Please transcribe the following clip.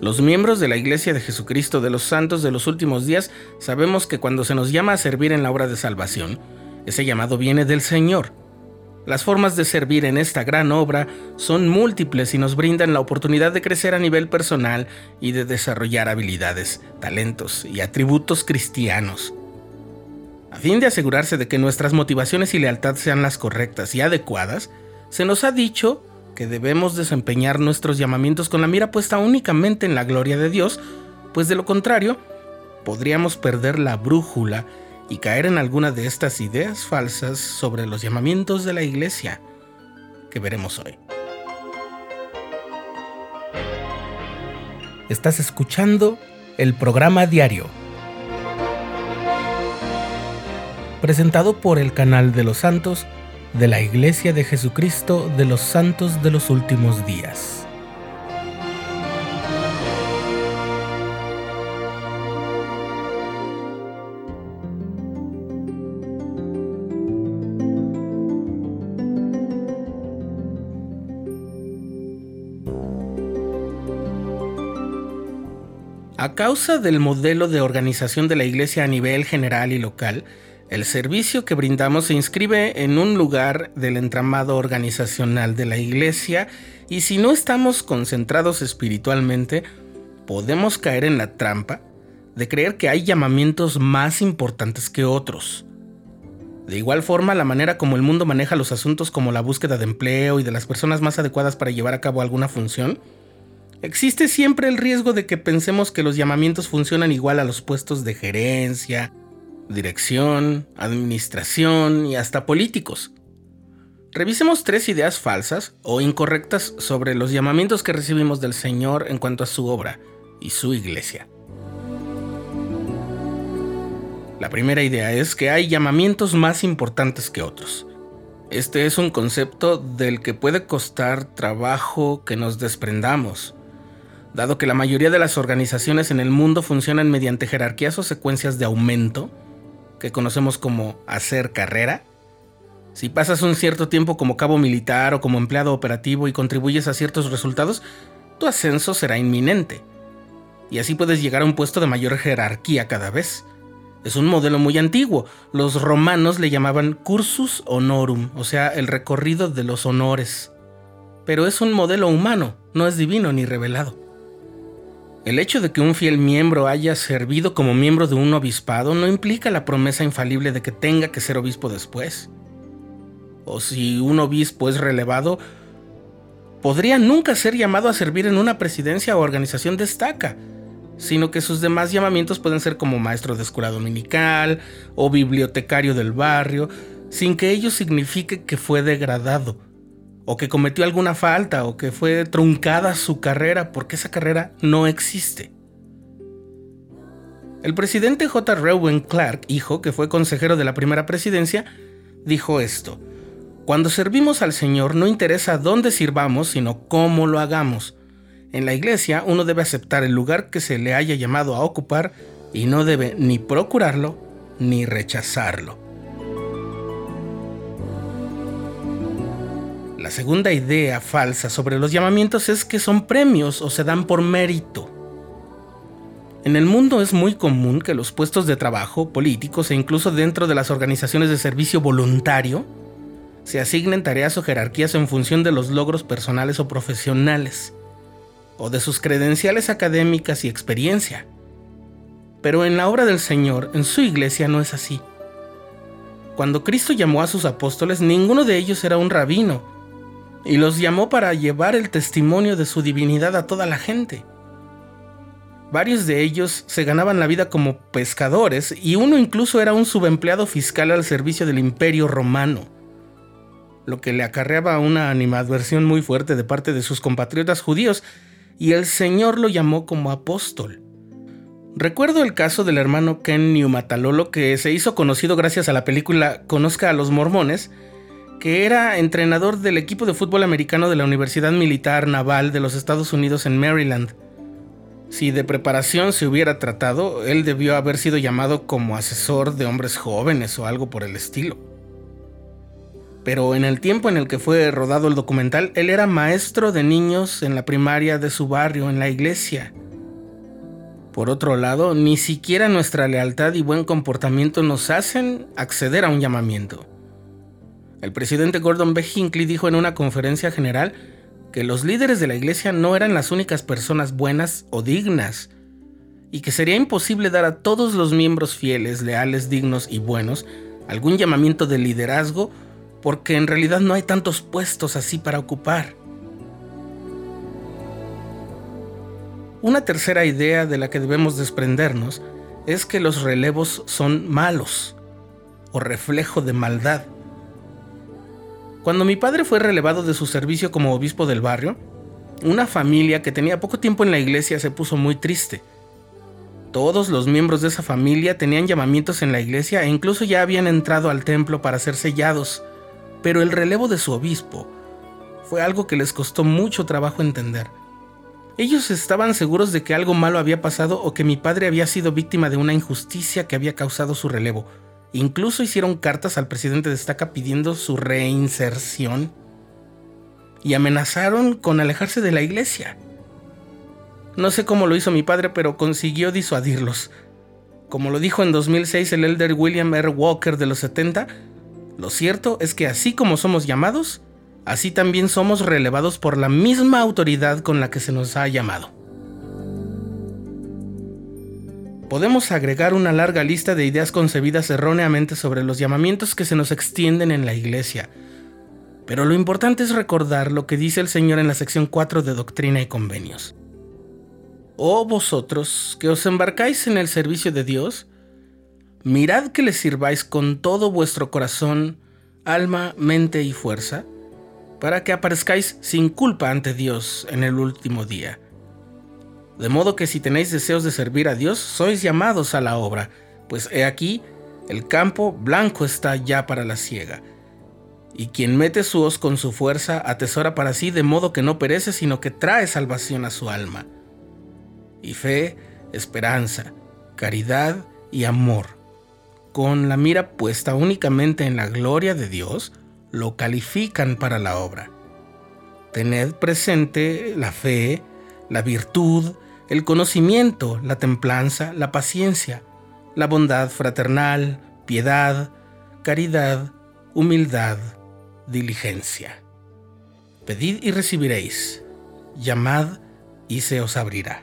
Los miembros de la Iglesia de Jesucristo de los Santos de los Últimos Días sabemos que cuando se nos llama a servir en la obra de salvación, ese llamado viene del Señor. Las formas de servir en esta gran obra son múltiples y nos brindan la oportunidad de crecer a nivel personal y de desarrollar habilidades, talentos y atributos cristianos. A fin de asegurarse de que nuestras motivaciones y lealtad sean las correctas y adecuadas, se nos ha dicho que debemos desempeñar nuestros llamamientos con la mira puesta únicamente en la gloria de Dios, pues de lo contrario, podríamos perder la brújula y caer en alguna de estas ideas falsas sobre los llamamientos de la iglesia que veremos hoy. Estás escuchando el programa diario, presentado por el canal de los santos de la Iglesia de Jesucristo de los Santos de los Últimos Días. A causa del modelo de organización de la Iglesia a nivel general y local, el servicio que brindamos se inscribe en un lugar del entramado organizacional de la iglesia y si no estamos concentrados espiritualmente, podemos caer en la trampa de creer que hay llamamientos más importantes que otros. De igual forma, la manera como el mundo maneja los asuntos como la búsqueda de empleo y de las personas más adecuadas para llevar a cabo alguna función, existe siempre el riesgo de que pensemos que los llamamientos funcionan igual a los puestos de gerencia, dirección, administración y hasta políticos. Revisemos tres ideas falsas o incorrectas sobre los llamamientos que recibimos del Señor en cuanto a su obra y su iglesia. La primera idea es que hay llamamientos más importantes que otros. Este es un concepto del que puede costar trabajo que nos desprendamos, dado que la mayoría de las organizaciones en el mundo funcionan mediante jerarquías o secuencias de aumento que conocemos como hacer carrera. Si pasas un cierto tiempo como cabo militar o como empleado operativo y contribuyes a ciertos resultados, tu ascenso será inminente. Y así puedes llegar a un puesto de mayor jerarquía cada vez. Es un modelo muy antiguo. Los romanos le llamaban cursus honorum, o sea, el recorrido de los honores. Pero es un modelo humano, no es divino ni revelado. El hecho de que un fiel miembro haya servido como miembro de un obispado no implica la promesa infalible de que tenga que ser obispo después. O si un obispo es relevado, podría nunca ser llamado a servir en una presidencia o organización destaca, sino que sus demás llamamientos pueden ser como maestro de escuela dominical o bibliotecario del barrio, sin que ello signifique que fue degradado o que cometió alguna falta o que fue truncada su carrera porque esa carrera no existe. El presidente J. Reuben Clark, hijo, que fue consejero de la primera presidencia, dijo esto. Cuando servimos al Señor no interesa dónde sirvamos, sino cómo lo hagamos. En la iglesia uno debe aceptar el lugar que se le haya llamado a ocupar y no debe ni procurarlo ni rechazarlo. La segunda idea falsa sobre los llamamientos es que son premios o se dan por mérito. En el mundo es muy común que los puestos de trabajo, políticos e incluso dentro de las organizaciones de servicio voluntario se asignen tareas o jerarquías en función de los logros personales o profesionales, o de sus credenciales académicas y experiencia. Pero en la obra del Señor, en su iglesia, no es así. Cuando Cristo llamó a sus apóstoles, ninguno de ellos era un rabino, y los llamó para llevar el testimonio de su divinidad a toda la gente. Varios de ellos se ganaban la vida como pescadores y uno incluso era un subempleado fiscal al servicio del imperio romano, lo que le acarreaba una animadversión muy fuerte de parte de sus compatriotas judíos, y el Señor lo llamó como apóstol. Recuerdo el caso del hermano Ken Newmatalolo que se hizo conocido gracias a la película Conozca a los Mormones, que era entrenador del equipo de fútbol americano de la Universidad Militar Naval de los Estados Unidos en Maryland. Si de preparación se hubiera tratado, él debió haber sido llamado como asesor de hombres jóvenes o algo por el estilo. Pero en el tiempo en el que fue rodado el documental, él era maestro de niños en la primaria de su barrio, en la iglesia. Por otro lado, ni siquiera nuestra lealtad y buen comportamiento nos hacen acceder a un llamamiento. El presidente Gordon B. Hinckley dijo en una conferencia general que los líderes de la iglesia no eran las únicas personas buenas o dignas, y que sería imposible dar a todos los miembros fieles, leales, dignos y buenos algún llamamiento de liderazgo, porque en realidad no hay tantos puestos así para ocupar. Una tercera idea de la que debemos desprendernos es que los relevos son malos o reflejo de maldad. Cuando mi padre fue relevado de su servicio como obispo del barrio, una familia que tenía poco tiempo en la iglesia se puso muy triste. Todos los miembros de esa familia tenían llamamientos en la iglesia e incluso ya habían entrado al templo para ser sellados, pero el relevo de su obispo fue algo que les costó mucho trabajo entender. Ellos estaban seguros de que algo malo había pasado o que mi padre había sido víctima de una injusticia que había causado su relevo. Incluso hicieron cartas al presidente de Estaca pidiendo su reinserción y amenazaron con alejarse de la iglesia. No sé cómo lo hizo mi padre, pero consiguió disuadirlos. Como lo dijo en 2006 el elder William R. Walker de los 70, lo cierto es que así como somos llamados, así también somos relevados por la misma autoridad con la que se nos ha llamado. Podemos agregar una larga lista de ideas concebidas erróneamente sobre los llamamientos que se nos extienden en la iglesia, pero lo importante es recordar lo que dice el Señor en la sección 4 de Doctrina y Convenios. Oh vosotros que os embarcáis en el servicio de Dios, mirad que le sirváis con todo vuestro corazón, alma, mente y fuerza, para que aparezcáis sin culpa ante Dios en el último día. De modo que si tenéis deseos de servir a Dios, sois llamados a la obra, pues he aquí, el campo blanco está ya para la siega. Y quien mete su hoz con su fuerza atesora para sí de modo que no perece, sino que trae salvación a su alma. Y fe, esperanza, caridad y amor, con la mira puesta únicamente en la gloria de Dios, lo califican para la obra. Tened presente la fe, la virtud, el conocimiento, la templanza, la paciencia, la bondad fraternal, piedad, caridad, humildad, diligencia. Pedid y recibiréis, llamad y se os abrirá.